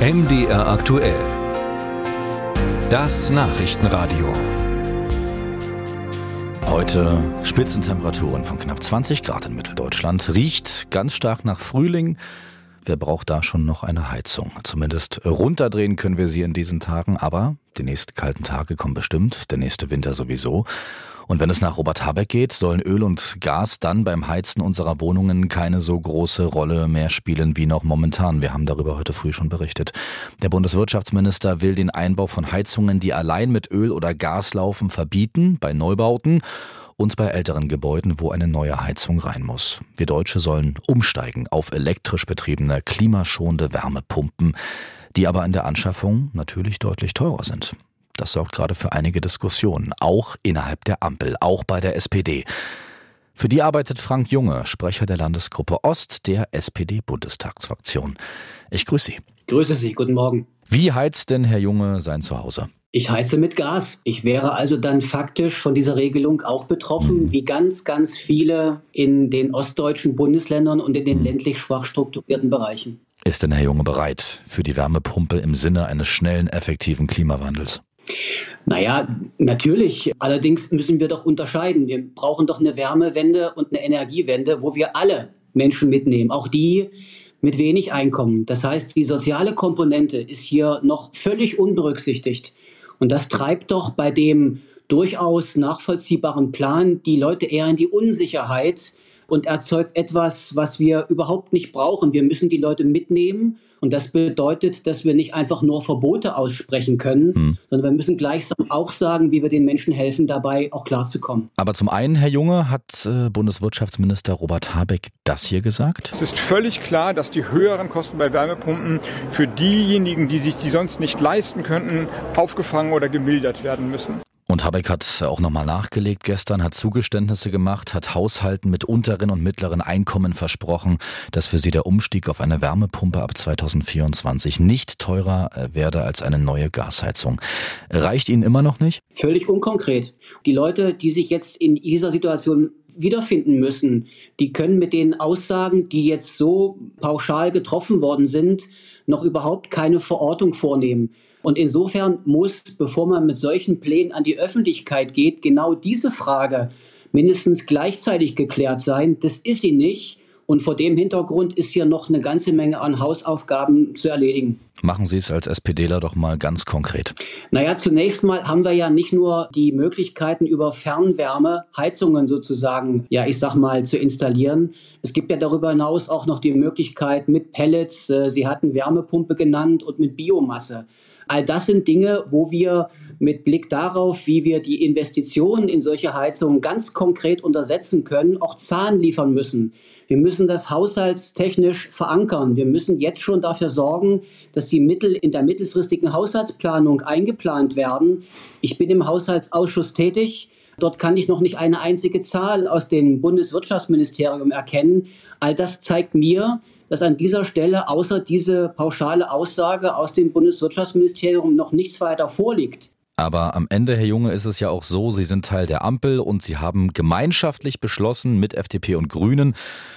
MDR aktuell. Das Nachrichtenradio. Heute Spitzentemperaturen von knapp 20 Grad in Mitteldeutschland. Riecht ganz stark nach Frühling. Wer braucht da schon noch eine Heizung? Zumindest runterdrehen können wir sie in diesen Tagen, aber die nächsten kalten Tage kommen bestimmt, der nächste Winter sowieso. Und wenn es nach Robert Habeck geht, sollen Öl und Gas dann beim Heizen unserer Wohnungen keine so große Rolle mehr spielen wie noch momentan. Wir haben darüber heute früh schon berichtet. Der Bundeswirtschaftsminister will den Einbau von Heizungen, die allein mit Öl oder Gas laufen, verbieten bei Neubauten und bei älteren Gebäuden, wo eine neue Heizung rein muss. Wir Deutsche sollen umsteigen auf elektrisch betriebene, klimaschonende Wärmepumpen, die aber in der Anschaffung natürlich deutlich teurer sind. Das sorgt gerade für einige Diskussionen, auch innerhalb der Ampel, auch bei der SPD. Für die arbeitet Frank Junge, Sprecher der Landesgruppe Ost der SPD-Bundestagsfraktion. Ich grüße Sie. Grüße Sie, guten Morgen. Wie heizt denn Herr Junge sein Zuhause? Ich heize mit Gas. Ich wäre also dann faktisch von dieser Regelung auch betroffen, mhm. wie ganz, ganz viele in den ostdeutschen Bundesländern und in den mhm. ländlich schwach strukturierten Bereichen. Ist denn Herr Junge bereit für die Wärmepumpe im Sinne eines schnellen, effektiven Klimawandels? Naja, natürlich. Allerdings müssen wir doch unterscheiden. Wir brauchen doch eine Wärmewende und eine Energiewende, wo wir alle Menschen mitnehmen, auch die mit wenig Einkommen. Das heißt, die soziale Komponente ist hier noch völlig unberücksichtigt. Und das treibt doch bei dem durchaus nachvollziehbaren Plan die Leute eher in die Unsicherheit und erzeugt etwas, was wir überhaupt nicht brauchen. Wir müssen die Leute mitnehmen und das bedeutet, dass wir nicht einfach nur Verbote aussprechen können, hm. sondern wir müssen gleichsam auch sagen, wie wir den Menschen helfen, dabei auch klarzukommen. Aber zum einen, Herr Junge, hat äh, Bundeswirtschaftsminister Robert Habeck das hier gesagt? Es ist völlig klar, dass die höheren Kosten bei Wärmepumpen für diejenigen, die sich die sonst nicht leisten könnten, aufgefangen oder gemildert werden müssen. Und Habeck hat auch nochmal nachgelegt gestern, hat Zugeständnisse gemacht, hat Haushalten mit unteren und mittleren Einkommen versprochen, dass für sie der Umstieg auf eine Wärmepumpe ab 2024 nicht teurer äh, werde als eine neue Gasheizung. Reicht Ihnen immer noch nicht? Völlig unkonkret. Die Leute, die sich jetzt in dieser Situation wiederfinden müssen, die können mit den Aussagen, die jetzt so pauschal getroffen worden sind, noch überhaupt keine Verortung vornehmen. Und insofern muss, bevor man mit solchen Plänen an die Öffentlichkeit geht, genau diese Frage mindestens gleichzeitig geklärt sein. Das ist sie nicht. Und vor dem Hintergrund ist hier noch eine ganze Menge an Hausaufgaben zu erledigen. Machen Sie es als SPDler doch mal ganz konkret. Naja, zunächst mal haben wir ja nicht nur die Möglichkeiten, über Fernwärme Heizungen sozusagen, ja, ich sag mal, zu installieren. Es gibt ja darüber hinaus auch noch die Möglichkeit mit Pellets, äh, Sie hatten Wärmepumpe genannt, und mit Biomasse. All das sind Dinge, wo wir mit Blick darauf, wie wir die Investitionen in solche Heizungen ganz konkret untersetzen können, auch Zahlen liefern müssen. Wir müssen das haushaltstechnisch verankern. Wir müssen jetzt schon dafür sorgen, dass die Mittel in der mittelfristigen Haushaltsplanung eingeplant werden. Ich bin im Haushaltsausschuss tätig. Dort kann ich noch nicht eine einzige Zahl aus dem Bundeswirtschaftsministerium erkennen. All das zeigt mir, dass an dieser Stelle außer diese pauschale Aussage aus dem Bundeswirtschaftsministerium noch nichts weiter vorliegt. Aber am Ende, Herr Junge, ist es ja auch so, Sie sind Teil der Ampel und Sie haben gemeinschaftlich beschlossen mit FDP und Grünen,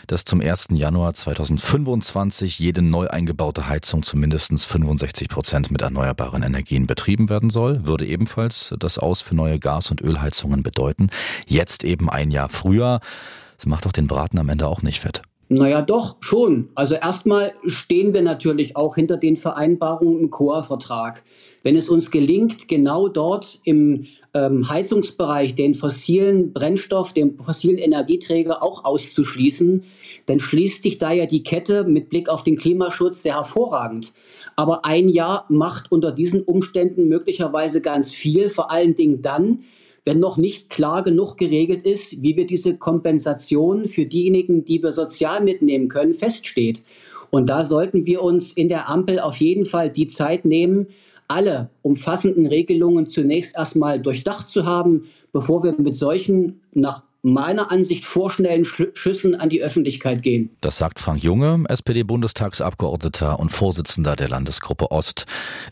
dass zum 1. Januar 2025 jede neu eingebaute Heizung zu mindestens 65 Prozent mit erneuerbaren Energien betrieben werden soll. Würde ebenfalls das Aus für neue Gas- und Ölheizungen bedeuten. Jetzt eben ein Jahr früher. Das macht doch den Braten am Ende auch nicht fett. Naja, doch, schon. Also erstmal stehen wir natürlich auch hinter den Vereinbarungen im COA-Vertrag. Wenn es uns gelingt, genau dort im ähm, Heizungsbereich den fossilen Brennstoff, den fossilen Energieträger auch auszuschließen, dann schließt sich da ja die Kette mit Blick auf den Klimaschutz sehr hervorragend. Aber ein Jahr macht unter diesen Umständen möglicherweise ganz viel, vor allen Dingen dann, wenn noch nicht klar genug geregelt ist, wie wir diese Kompensation für diejenigen, die wir sozial mitnehmen können, feststeht. Und da sollten wir uns in der Ampel auf jeden Fall die Zeit nehmen, alle umfassenden Regelungen zunächst erstmal durchdacht zu haben, bevor wir mit solchen nach meiner Ansicht vorschnellen Schüssen an die Öffentlichkeit gehen. Das sagt Frank Junge, SPD-Bundestagsabgeordneter und Vorsitzender der Landesgruppe Ost,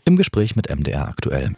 im Gespräch mit MDR aktuell.